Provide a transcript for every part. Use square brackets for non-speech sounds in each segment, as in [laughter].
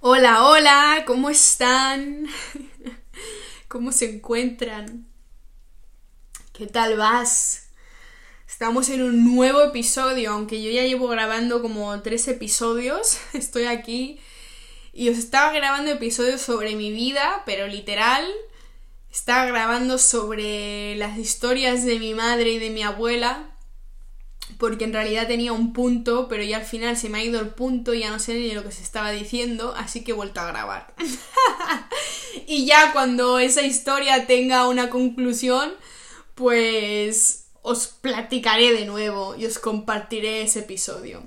Hola, hola, ¿cómo están? [laughs] ¿Cómo se encuentran? ¿Qué tal vas? Estamos en un nuevo episodio, aunque yo ya llevo grabando como tres episodios, [laughs] estoy aquí y os estaba grabando episodios sobre mi vida, pero literal, estaba grabando sobre las historias de mi madre y de mi abuela, porque en realidad tenía un punto, pero ya al final se me ha ido el punto y ya no sé ni lo que se estaba diciendo, así que he vuelto a grabar. [laughs] y ya cuando esa historia tenga una conclusión, pues os platicaré de nuevo y os compartiré ese episodio.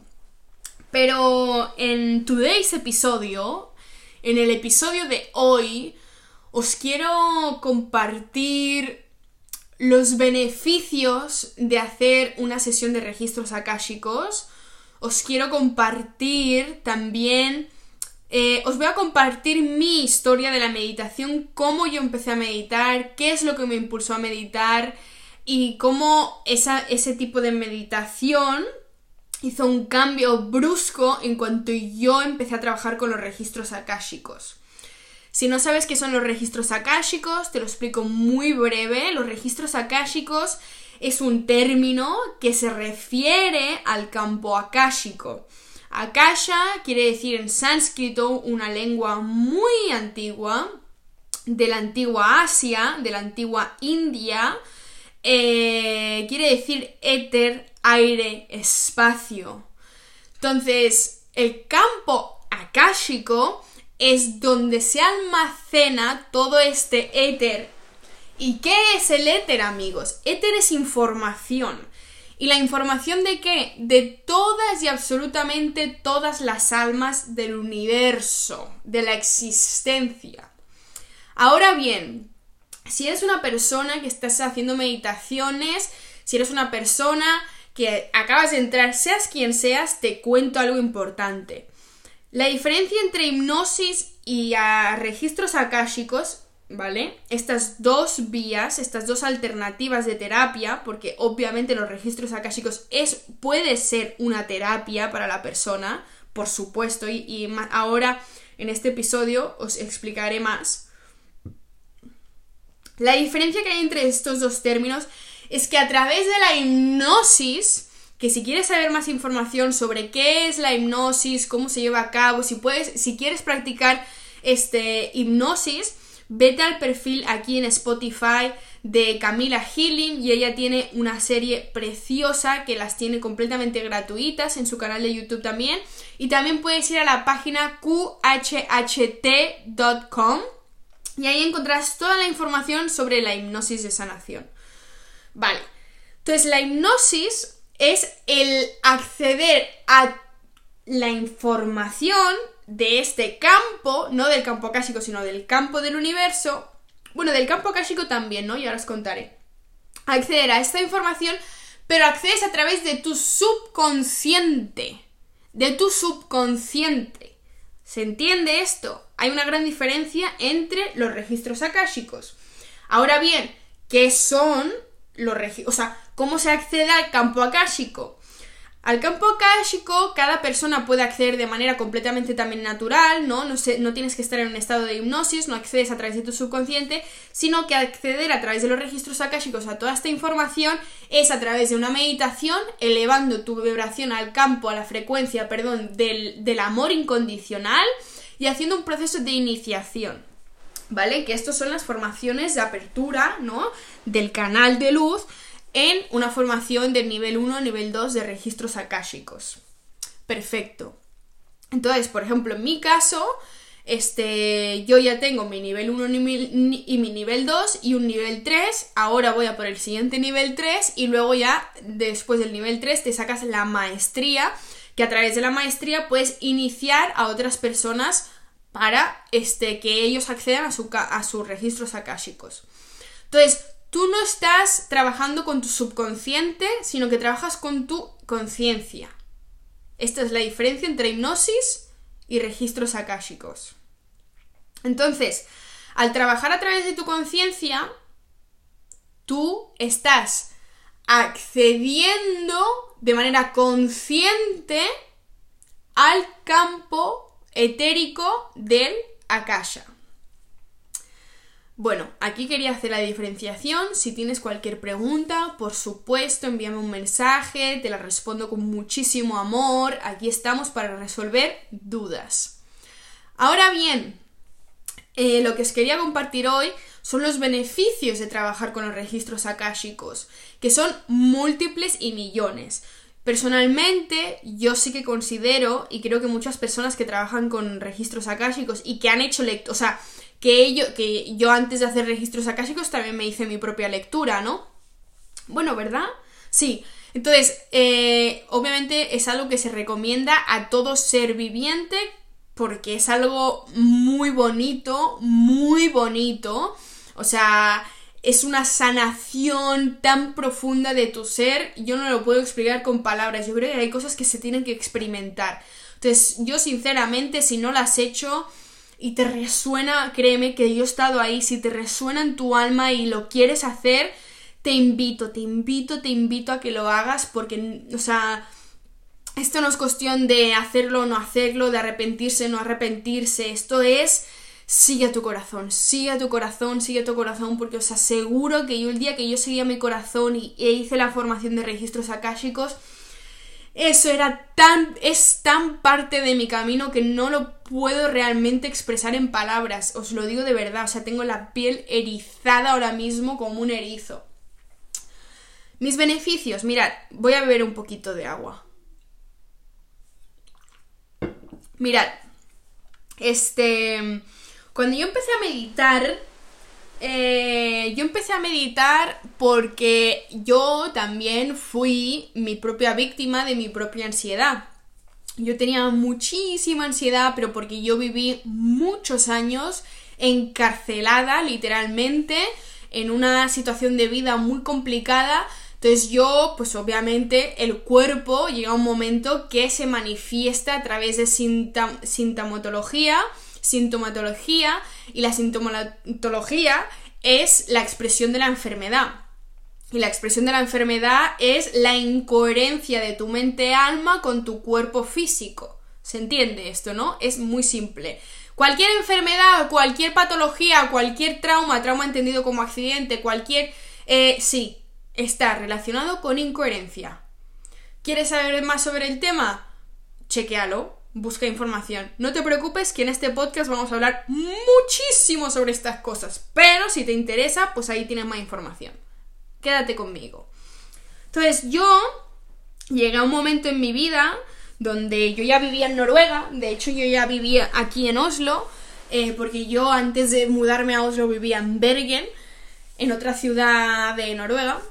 Pero en today's episodio, en el episodio de hoy, os quiero compartir los beneficios de hacer una sesión de registros akáshicos. Os quiero compartir también. eh, os voy a compartir mi historia de la meditación, cómo yo empecé a meditar, qué es lo que me impulsó a meditar y cómo ese tipo de meditación hizo un cambio brusco en cuanto yo empecé a trabajar con los registros akáshicos. Si no sabes qué son los registros akáshicos, te lo explico muy breve. Los registros akáshicos es un término que se refiere al campo akáshico. Akasha quiere decir en sánscrito una lengua muy antigua, de la antigua Asia, de la antigua India. Eh, quiere decir éter, aire, espacio. Entonces, el campo akáshico es donde se almacena todo este éter. ¿Y qué es el éter, amigos? Éter es información. ¿Y la información de qué? De todas y absolutamente todas las almas del universo, de la existencia. Ahora bien, si eres una persona que estás haciendo meditaciones, si eres una persona que acabas de entrar, seas quien seas, te cuento algo importante. La diferencia entre hipnosis y registros akáshicos, ¿vale? Estas dos vías, estas dos alternativas de terapia, porque obviamente los registros akáshicos es, puede ser una terapia para la persona, por supuesto, y, y ahora en este episodio os explicaré más. La diferencia que hay entre estos dos términos es que a través de la hipnosis, que si quieres saber más información sobre qué es la hipnosis, cómo se lleva a cabo, si puedes, si quieres practicar este hipnosis, vete al perfil aquí en Spotify de Camila Healing y ella tiene una serie preciosa que las tiene completamente gratuitas en su canal de YouTube también y también puedes ir a la página qhht.com y ahí encontrarás toda la información sobre la hipnosis de sanación. Vale, entonces la hipnosis es el acceder a la información de este campo, no del campo akáshico, sino del campo del universo. Bueno, del campo akáshico también, ¿no? Y ahora os contaré. Acceder a esta información, pero accedes a través de tu subconsciente. De tu subconsciente. ¿Se entiende esto? Hay una gran diferencia entre los registros akáshicos. Ahora bien, ¿qué son los registros? O sea, ¿cómo se accede al campo akáshico? Al campo akáshico, cada persona puede acceder de manera completamente también natural, ¿no? No, sé, no tienes que estar en un estado de hipnosis, no accedes a través de tu subconsciente, sino que acceder a través de los registros akáshicos a toda esta información es a través de una meditación, elevando tu vibración al campo, a la frecuencia, perdón, del, del amor incondicional y haciendo un proceso de iniciación. ¿Vale? Que estos son las formaciones de apertura, ¿no? Del canal de luz en una formación del nivel 1, nivel 2 de registros akáshicos. Perfecto. Entonces, por ejemplo, en mi caso, este, yo ya tengo mi nivel 1 y mi nivel 2 y un nivel 3. Ahora voy a por el siguiente nivel 3 y luego ya después del nivel 3 te sacas la maestría, que a través de la maestría puedes iniciar a otras personas para este, que ellos accedan a, su, a sus registros akáshicos. Entonces, tú no estás trabajando con tu subconsciente, sino que trabajas con tu conciencia. Esta es la diferencia entre hipnosis y registros akáshicos. Entonces, al trabajar a través de tu conciencia, tú estás accediendo de manera consciente al campo etérico del Akasha. Bueno, aquí quería hacer la diferenciación. Si tienes cualquier pregunta, por supuesto, envíame un mensaje, te la respondo con muchísimo amor. Aquí estamos para resolver dudas. Ahora bien, eh, lo que os quería compartir hoy son los beneficios de trabajar con los registros akáshicos, que son múltiples y millones. Personalmente, yo sí que considero, y creo que muchas personas que trabajan con registros akáshicos y que han hecho lectura, o sea, que, que yo antes de hacer registros akáshicos también me hice mi propia lectura, ¿no? Bueno, ¿verdad? Sí. Entonces, eh, obviamente es algo que se recomienda a todo ser viviente porque es algo muy bonito, muy bonito. O sea, es una sanación tan profunda de tu ser, yo no lo puedo explicar con palabras, yo creo que hay cosas que se tienen que experimentar. Entonces, yo sinceramente, si no las has hecho y te resuena, créeme que yo he estado ahí, si te resuena en tu alma y lo quieres hacer, te invito, te invito, te invito a que lo hagas porque, o sea, esto no es cuestión de hacerlo o no hacerlo, de arrepentirse o no arrepentirse, esto es sigue a tu corazón, sigue a tu corazón, sigue a tu corazón, porque os aseguro que yo el día que yo seguía mi corazón y, e hice la formación de registros akáshicos, eso era tan, es tan parte de mi camino que no lo puedo realmente expresar en palabras, os lo digo de verdad, o sea, tengo la piel erizada ahora mismo como un erizo. Mis beneficios, mirad, voy a beber un poquito de agua. Mirad, este cuando yo empecé a meditar, eh, yo empecé a meditar porque yo también fui mi propia víctima de mi propia ansiedad. Yo tenía muchísima ansiedad, pero porque yo viví muchos años encarcelada, literalmente, en una situación de vida muy complicada. Entonces yo, pues obviamente, el cuerpo llega un momento que se manifiesta a través de sintomatología sintomatología y la sintomatología es la expresión de la enfermedad. Y la expresión de la enfermedad es la incoherencia de tu mente-alma con tu cuerpo físico. ¿Se entiende esto, no? Es muy simple. Cualquier enfermedad, cualquier patología, cualquier trauma, trauma entendido como accidente, cualquier... Eh, sí, está relacionado con incoherencia. ¿Quieres saber más sobre el tema? Chequealo busca información. No te preocupes que en este podcast vamos a hablar muchísimo sobre estas cosas, pero si te interesa, pues ahí tienes más información. Quédate conmigo. Entonces yo llegué a un momento en mi vida donde yo ya vivía en Noruega, de hecho yo ya vivía aquí en Oslo, eh, porque yo antes de mudarme a Oslo vivía en Bergen, en otra ciudad de Noruega,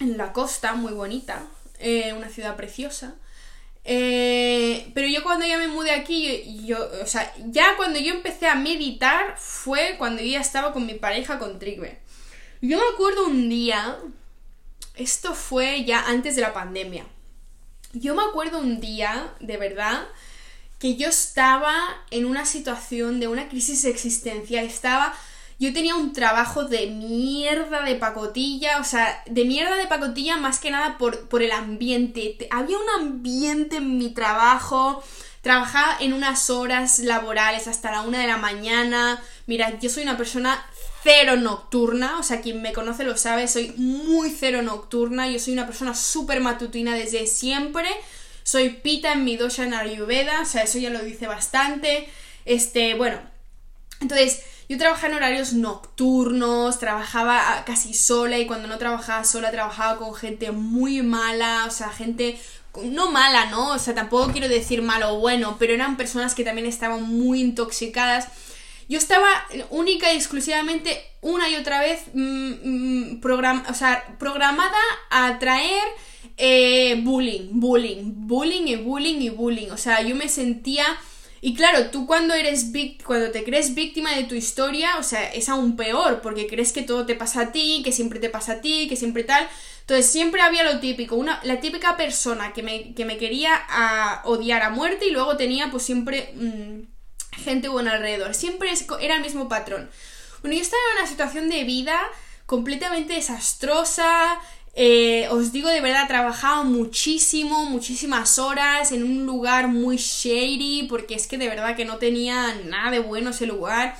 en la costa, muy bonita, eh, una ciudad preciosa. Eh, pero yo cuando ya me mudé aquí, yo, o sea, ya cuando yo empecé a meditar fue cuando yo ya estaba con mi pareja, con Trigbe. Yo me acuerdo un día, esto fue ya antes de la pandemia. Yo me acuerdo un día, de verdad, que yo estaba en una situación de una crisis existencial. Estaba yo tenía un trabajo de mierda de pacotilla, o sea, de mierda de pacotilla más que nada por, por el ambiente. Había un ambiente en mi trabajo, trabajaba en unas horas laborales hasta la una de la mañana. Mira, yo soy una persona cero nocturna, o sea, quien me conoce lo sabe, soy muy cero nocturna, yo soy una persona súper matutina desde siempre. Soy pita en mi dosha en Ayurveda, o sea, eso ya lo dice bastante. Este, bueno, entonces, yo trabajaba en horarios nocturnos, trabajaba casi sola y cuando no trabajaba sola trabajaba con gente muy mala, o sea, gente no mala, ¿no? O sea, tampoco quiero decir malo o bueno, pero eran personas que también estaban muy intoxicadas. Yo estaba única y exclusivamente una y otra vez mm, mm, programada a atraer eh, bullying, bullying, bullying y bullying y bullying. O sea, yo me sentía y claro, tú cuando eres cuando te crees víctima de tu historia, o sea, es aún peor, porque crees que todo te pasa a ti, que siempre te pasa a ti, que siempre tal. Entonces siempre había lo típico, una, la típica persona que me, que me quería a odiar a muerte y luego tenía pues siempre mm, gente buena alrededor. Siempre era el mismo patrón. Bueno, yo estaba en una situación de vida completamente desastrosa, Eh, os digo de verdad, trabajaba muchísimo, muchísimas horas en un lugar muy shady, porque es que de verdad que no tenía nada de bueno ese lugar.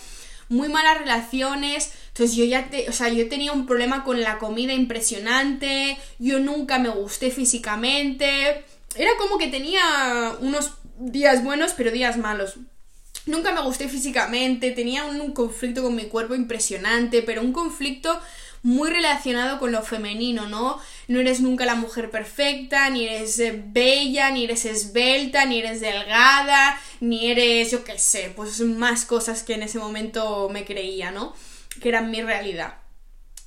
Muy malas relaciones. Entonces yo ya, te, o sea, yo tenía un problema con la comida impresionante. Yo nunca me gusté físicamente. Era como que tenía unos días buenos, pero días malos. Nunca me gusté físicamente, tenía un, conflicto con mi cuerpo impresionante, pero un conflicto muy relacionado con lo femenino, ¿no? No eres nunca la mujer perfecta, ni eres eh, bella, ni eres esbelta, ni eres delgada, ni eres, yo qué sé, pues más cosas que en ese momento me creía, ¿no? Que eran mi realidad.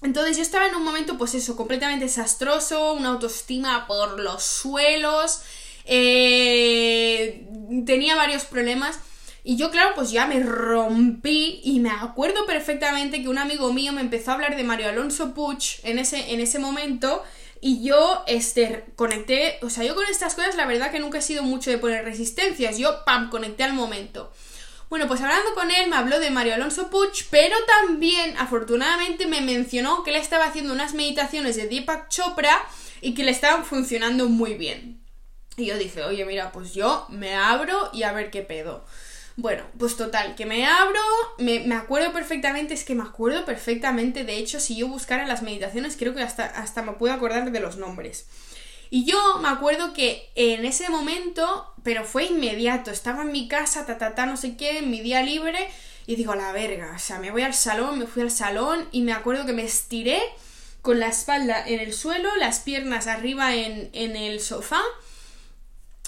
Entonces yo estaba en un momento, pues eso, completamente desastroso, una autoestima por los suelos, eh, tenía varios problemas y yo, claro, pues ya me rompí y me acuerdo perfectamente que un amigo mío me empezó a hablar de Mario Alonso Puch en ese, en ese momento y yo, este, conecté, o sea, yo con estas cosas la verdad que nunca he sido mucho de poner resistencias, yo, pam, conecté al momento. Bueno, pues hablando con él me habló de Mario Alonso Puch, pero también, afortunadamente, me mencionó que él estaba haciendo unas meditaciones de Deepak Chopra y que le estaban funcionando muy bien. Y yo dije, oye, mira, pues yo me abro y a ver qué pedo. Bueno, pues total, que me abro, me, acuerdo perfectamente, es que me acuerdo perfectamente, de hecho, si yo buscara las meditaciones, creo que hasta, hasta me puedo acordar de los nombres. Y yo me acuerdo que en ese momento, pero fue inmediato, estaba en mi casa, ta, ta, ta, no sé qué, en mi día libre, y digo, la verga, o sea, me voy al salón, me fui al salón, y me acuerdo que me estiré con la espalda en el suelo, las piernas arriba en, en el sofá,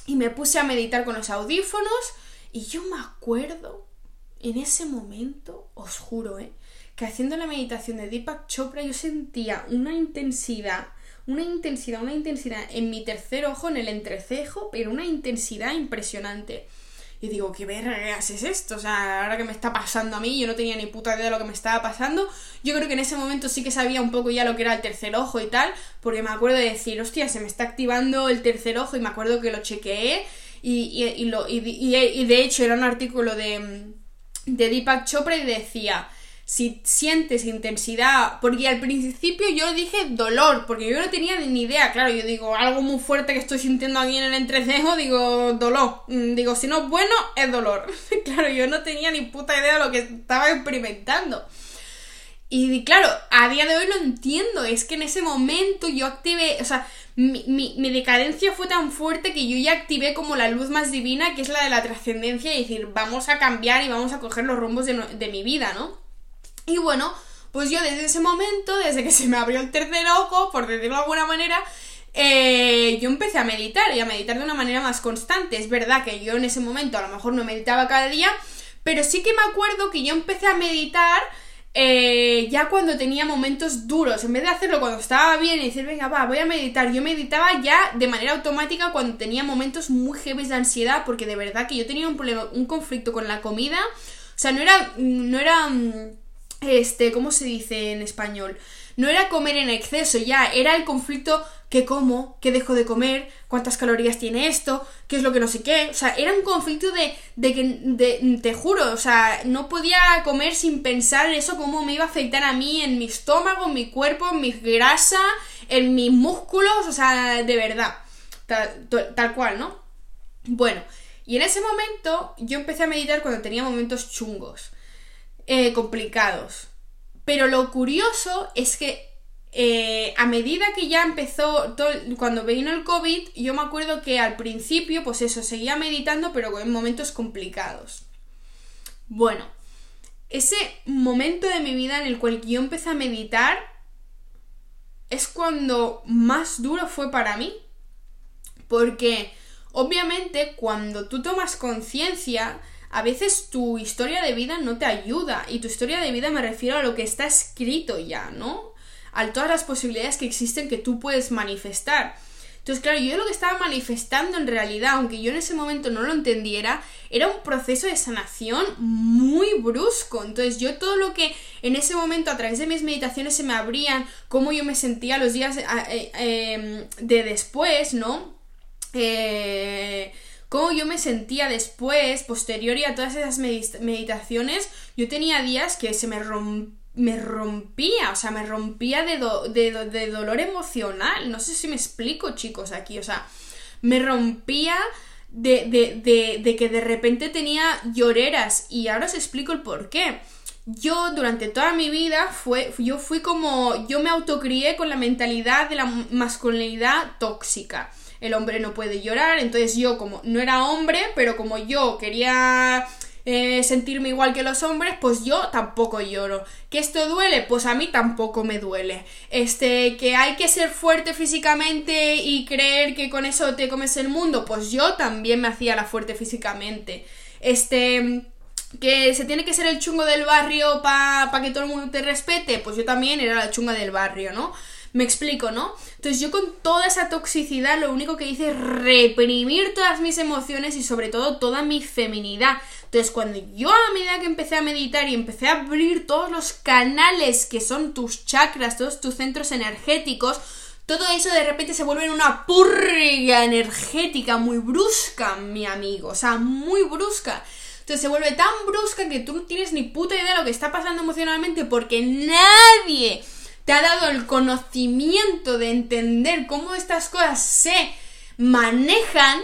y me puse a meditar con los audífonos, y yo me acuerdo en ese momento, os juro, ¿eh? que haciendo la meditación de Deepak Chopra yo sentía una intensidad, una intensidad, una intensidad en mi tercer ojo, en el entrecejo, pero una intensidad impresionante. Y digo, ¿qué vergas es esto? O sea, ahora que me está pasando a mí, yo no tenía ni puta idea de lo que me estaba pasando. Yo creo que en ese momento sí que sabía un poco ya lo que era el tercer ojo y tal, porque me acuerdo de decir, hostia, se me está activando el tercer ojo y me acuerdo que lo chequeé y, y, lo, y, y, de hecho era un artículo de, de Deepak Chopra y decía, si sientes intensidad, porque al principio yo dije dolor, porque yo no tenía ni idea, claro, yo digo, algo muy fuerte que estoy sintiendo aquí en el entrecejo, digo, dolor, mm, digo, si no es bueno, es dolor. [laughs] claro, yo no tenía ni puta idea de lo que estaba experimentando. Y claro, a día de hoy lo entiendo, es que en ese momento yo activé, o sea, mi, decadencia fue tan fuerte que yo ya activé como la luz más divina, que es la de la trascendencia, y decir, vamos a cambiar y vamos a coger los rumbos de, de mi vida, ¿no? Y bueno, pues yo desde ese momento, desde que se me abrió el tercer ojo, por decirlo de alguna manera, eh, yo empecé a meditar y a meditar de una manera más constante. Es verdad que yo en ese momento a lo mejor no meditaba cada día, pero sí que me acuerdo que yo empecé a meditar eh, ya cuando tenía momentos duros, en vez de hacerlo cuando estaba bien y decir, venga, va, voy a meditar, yo meditaba ya de manera automática cuando tenía momentos muy heavy de ansiedad, porque de verdad que yo tenía un problema, un conflicto con la comida, o sea, no era, no era, mm, este, ¿cómo se dice en español? No era comer en exceso ya, era el conflicto qué como, qué dejo de comer, cuántas calorías tiene esto, qué es lo que no sé qué. O sea, era un conflicto de, de que, de, te juro, o sea, no podía comer sin pensar en eso, cómo me iba a afectar a mí, en mi estómago, en mi cuerpo, en mi grasa, en mis músculos, o sea, de verdad. Tal, cual, ¿no? Bueno, y en ese momento yo empecé a meditar cuando tenía momentos chungos, eh, complicados. Pero lo curioso es que eh, a medida que ya empezó, cuando vino el COVID, yo me acuerdo que al principio, pues eso, seguía meditando, pero en momentos complicados. Bueno, ese momento de mi vida en el cual yo empecé a meditar es cuando más duro fue para mí. Porque, obviamente, cuando tú tomas conciencia, a veces tu historia de vida no te ayuda. Y tu historia de vida me refiero a lo que está escrito ya, ¿no? a todas las posibilidades que existen que tú puedes manifestar. Entonces, claro, yo lo que estaba manifestando en realidad, aunque yo en ese momento no lo entendiera, era un proceso de sanación muy brusco. Entonces, yo todo lo que en ese momento a través de mis meditaciones se me abrían, cómo yo me sentía los días eh, eh, em, de después, ¿no? Eh, cómo yo me sentía después, posterior y a todas esas meditaciones, yo tenía días que se me rompían me rompía, o sea, me rompía de, dolor emocional. No sé si me explico, chicos, aquí, o sea, me rompía de, de, de, que de repente tenía lloreras y ahora os explico el por qué. Yo durante toda mi vida fue, yo fui como, yo me autocrié con la mentalidad de la masculinidad tóxica. El hombre no puede llorar, entonces yo como no era hombre, pero como yo quería eh, sentirme igual que los hombres, pues yo tampoco lloro. ¿Que esto duele? Pues a mí tampoco me duele. Este, que hay que ser fuerte físicamente y creer que con eso te comes el mundo, pues yo también me hacía la fuerte físicamente. Este, que se tiene que ser el chungo del barrio para que todo el mundo te respete, pues yo también era la chunga del barrio, ¿no? Me explico, ¿no? Entonces yo con toda esa toxicidad lo único que hice es reprimir todas mis emociones y sobre todo toda mi feminidad. Entonces cuando yo a medida que empecé a meditar y empecé a abrir todos los canales que son tus chakras, todos tus centros energéticos, todo eso de repente se vuelve en una purga energética muy brusca, mi amigo, o sea, muy brusca. Entonces se vuelve tan brusca que tú no tienes ni puta idea de lo que está pasando emocionalmente porque nadie te ha dado el conocimiento de entender cómo estas cosas se manejan,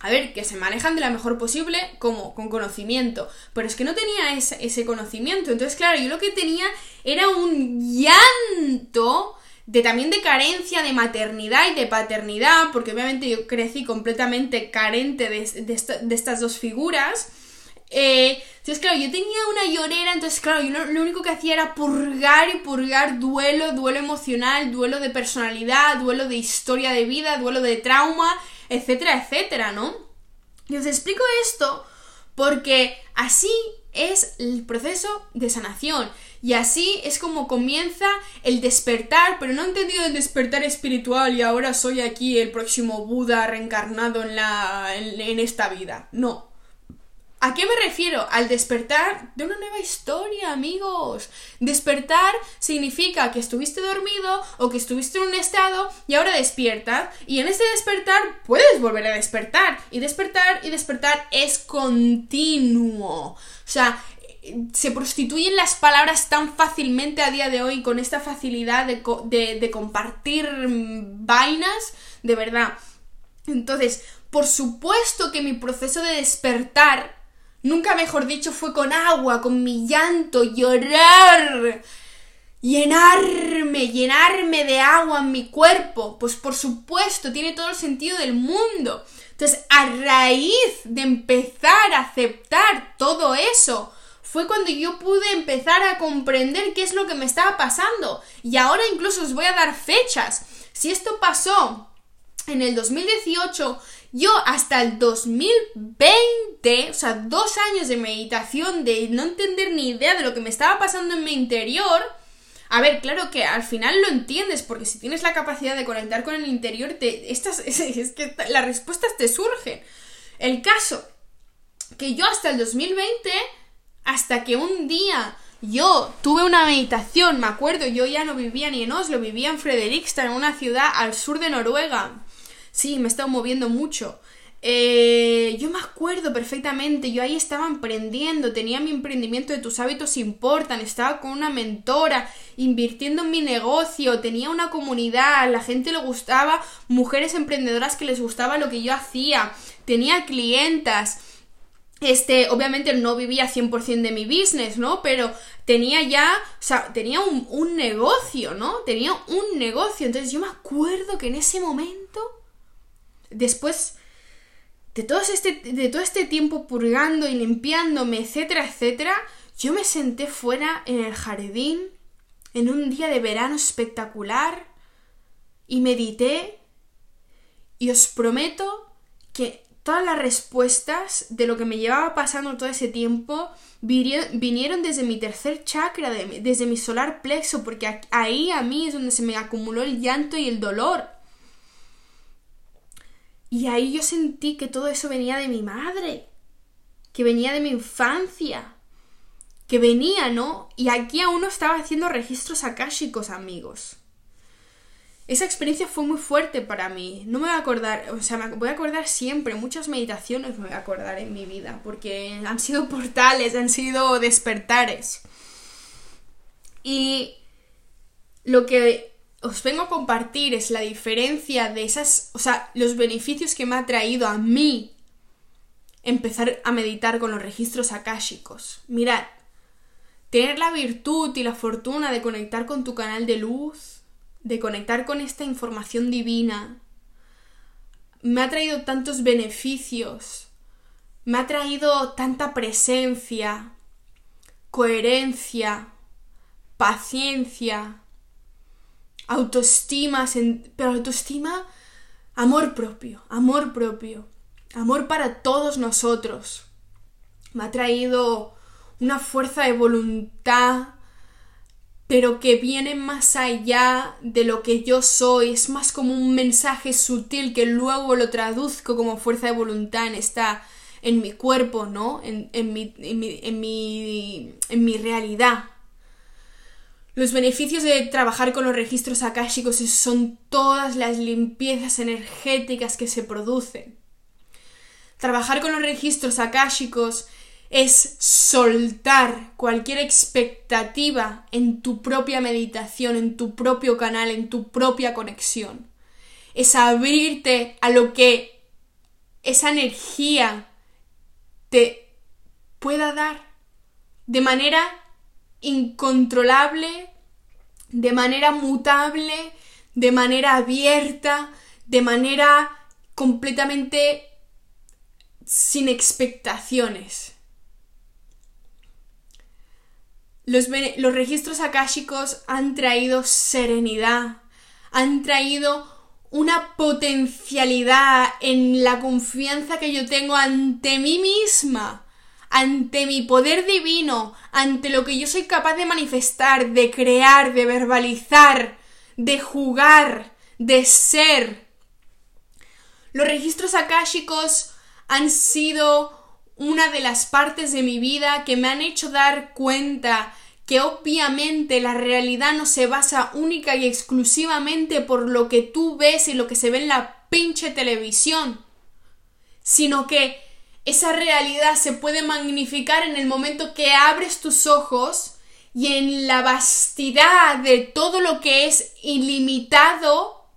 a ver, que se manejan de la mejor posible, como con conocimiento. Pero es que no tenía ese, conocimiento. Entonces, claro, yo lo que tenía era un llanto de también de carencia de maternidad y de paternidad, porque obviamente yo crecí completamente carente de estas dos figuras. Eh, entonces, claro, yo tenía una llorera, entonces, claro, yo lo, único que hacía era purgar y purgar duelo, duelo emocional, duelo de personalidad, duelo de historia de vida, duelo de trauma, etcétera, etcétera, ¿no? Y os explico esto porque así es el proceso de sanación. Y así es como comienza el despertar, pero no he entendido el despertar espiritual y ahora soy aquí el próximo Buda reencarnado en, la, en esta vida. No. ¿A qué me refiero? Al despertar de una nueva historia, amigos. Despertar significa que estuviste dormido o que estuviste en un estado y ahora despiertas. Y en este despertar puedes volver a despertar. Y despertar y despertar es continuo. O sea, se prostituyen las palabras tan fácilmente a día de hoy con esta facilidad de, de, compartir vainas, de verdad. Entonces, por supuesto que mi proceso de despertar Nunca mejor dicho fue con agua, con mi llanto, llorar, llenarme, llenarme de agua en mi cuerpo. Pues por supuesto, tiene todo el sentido del mundo. Entonces, a raíz de empezar a aceptar todo eso, fue cuando yo pude empezar a comprender qué es lo que me estaba pasando. Y ahora incluso os voy a dar fechas. Si esto pasó en el 2018, yo hasta el 2020, o sea, dos años de meditación, de no entender ni idea de lo que me estaba pasando en mi interior, a ver, claro que al final lo entiendes, porque si tienes la capacidad de conectar con el interior, te, estas, [laughs] es, que las respuestas te surgen. El caso, que yo hasta el 2020, hasta que un día yo tuve una meditación, me acuerdo, yo ya no vivía ni en Oslo, vivía en Fredrikstad, en una ciudad al sur de Noruega, Sí, me he estado moviendo mucho. Eh, yo me acuerdo perfectamente, yo ahí estaba emprendiendo, tenía mi emprendimiento de tus hábitos importan, estaba con una mentora, invirtiendo en mi negocio, tenía una comunidad, la gente le gustaba, mujeres emprendedoras que les gustaba lo que yo hacía, tenía clientas, este, obviamente no vivía 100% de mi business, ¿no? Pero tenía ya, o sea, tenía un, un negocio, ¿no? Tenía un negocio, entonces yo me acuerdo que en ese momento después de todo este, de todo este tiempo purgando y limpiándome, etcétera, etcétera, yo me senté fuera en el jardín en un día de verano espectacular y medité y os prometo que todas las respuestas de lo que me llevaba pasando todo ese tiempo vinieron desde mi tercer chakra, desde mi solar plexo, porque ahí a mí es donde se me acumuló el llanto y el dolor. Y ahí yo sentí que todo eso venía de mi madre, que venía de mi infancia, que venía, ¿no? Y aquí aún no estaba haciendo registros akáshicos, amigos. Esa experiencia fue muy fuerte para mí. No me voy a acordar, o sea, me voy a acordar siempre, muchas meditaciones me voy a acordar en mi vida, porque han sido portales, han sido despertares. Y lo que os vengo a compartir es la diferencia de esas, o sea, los beneficios que me ha traído a mí empezar a meditar con los registros akáshicos. Mirad, tener la virtud y la fortuna de conectar con tu canal de luz, de conectar con esta información divina, me ha traído tantos beneficios, me ha traído tanta presencia, coherencia, paciencia, autoestima, pero autoestima, amor propio, amor propio, amor para todos nosotros. Me ha traído una fuerza de voluntad, pero que viene más allá de lo que yo soy, es más como un mensaje sutil que luego lo traduzco como fuerza de voluntad en esta en mi cuerpo, ¿no? En, en, mi, en, mi, en, mi, en mi realidad. Los beneficios de trabajar con los registros akáshicos son todas las limpiezas energéticas que se producen. Trabajar con los registros akáshicos es soltar cualquier expectativa en tu propia meditación, en tu propio canal, en tu propia conexión. Es abrirte a lo que esa energía te pueda dar de manera incontrolable, de manera mutable, de manera abierta, de manera completamente sin expectaciones. Los, los, registros akáshicos han traído serenidad, han traído una potencialidad en la confianza que yo tengo ante mí misma ante mi poder divino, ante lo que yo soy capaz de manifestar, de crear, de verbalizar, de jugar, de ser. Los registros akáshicos han sido una de las partes de mi vida que me han hecho dar cuenta que obviamente la realidad no se basa única y exclusivamente por lo que tú ves y lo que se ve en la pinche televisión, sino que esa realidad se puede magnificar en el momento que abres tus ojos y en la vastidad de todo lo que es ilimitado,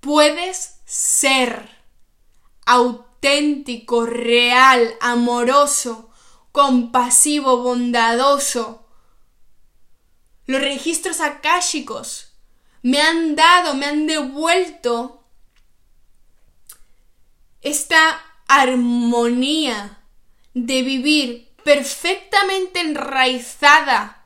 puedes ser auténtico, real, amoroso, compasivo, bondadoso. Los registros akáshicos me han dado, me han devuelto esta armonía de vivir perfectamente enraizada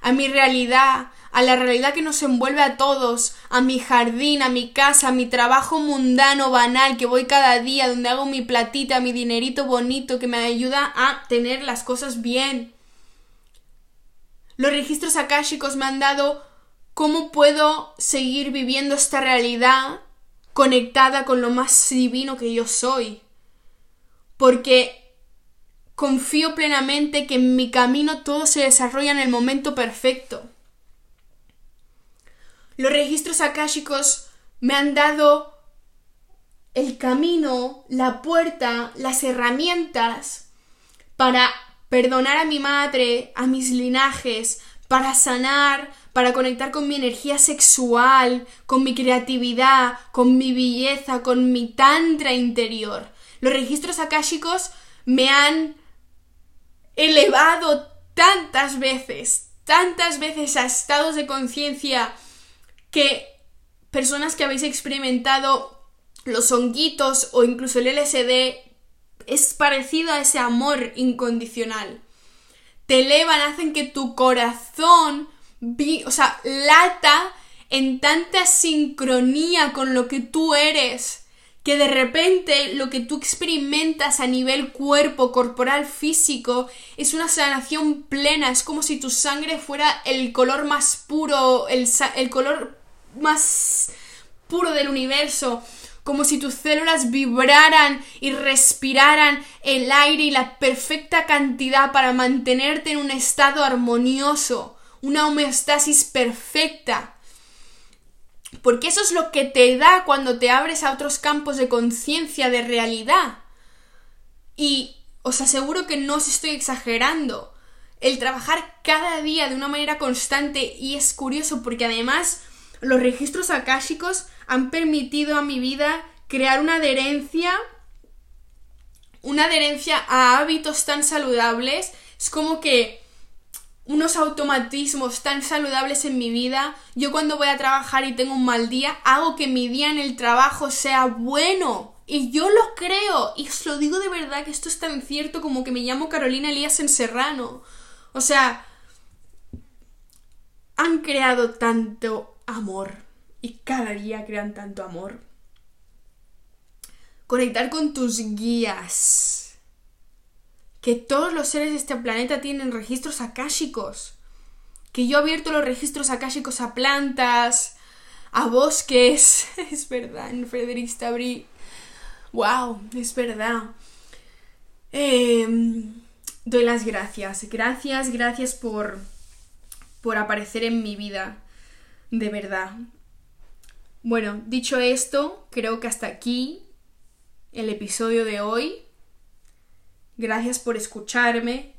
a mi realidad, a la realidad que nos envuelve a todos, a mi jardín, a mi casa, a mi trabajo mundano, banal, que voy cada día, donde hago mi platita, mi dinerito bonito, que me ayuda a tener las cosas bien. Los registros akáshicos me han dado cómo puedo seguir viviendo esta realidad conectada con lo más divino que yo soy. Porque confío plenamente que en mi camino todo se desarrolla en el momento perfecto. Los registros akáshicos me han dado el camino, la puerta, las herramientas para perdonar a mi madre, a mis linajes, para sanar, para conectar con mi energía sexual, con mi creatividad, con mi belleza, con mi tantra interior. Los registros akáshicos me han elevado tantas veces, tantas veces a estados de conciencia que personas que habéis experimentado los honguitos o incluso el LSD es parecido a ese amor incondicional. Te elevan, hacen que tu corazón o sea, lata en tanta sincronía con lo que tú eres, que de repente lo que tú experimentas a nivel cuerpo, corporal, físico, es una sanación plena, es como si tu sangre fuera el color más puro, el, el color más puro del universo, como si tus células vibraran y respiraran el aire y la perfecta cantidad para mantenerte en un estado armonioso una homeostasis perfecta. Porque eso es lo que te da cuando te abres a otros campos de conciencia, de realidad. Y os aseguro que no os estoy exagerando. el trabajar cada día de una manera constante y es curioso porque además los registros akáshicos han permitido a mi vida crear una adherencia una adherencia a hábitos tan saludables es como que unos automatismos tan saludables en mi vida. Yo cuando voy a trabajar y tengo un mal día, hago que mi día en el trabajo sea bueno. Y yo lo creo. Y os lo digo de verdad que esto es tan cierto como que me llamo Carolina Elías en Serrano. O sea, han creado tanto amor. Y cada día crean tanto amor. Conectar con tus guías que todos los seres de este planeta tienen registros akáshicos. Que yo he abierto los registros akáshicos a plantas, a bosques. [laughs] es verdad, en Frederick Stabry. ¡Wow! Es verdad. Em, doy las gracias. Gracias, gracias por, por aparecer en mi vida. De verdad. Bueno, dicho esto, creo que hasta aquí el episodio de hoy. Gracias por escucharme.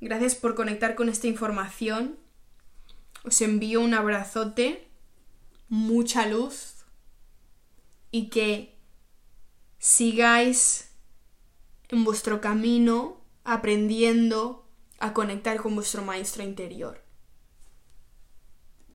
Gracias por conectar con esta información. Os envío un abrazote, mucha luz y que sigáis en vuestro camino aprendiendo a conectar con vuestro maestro interior.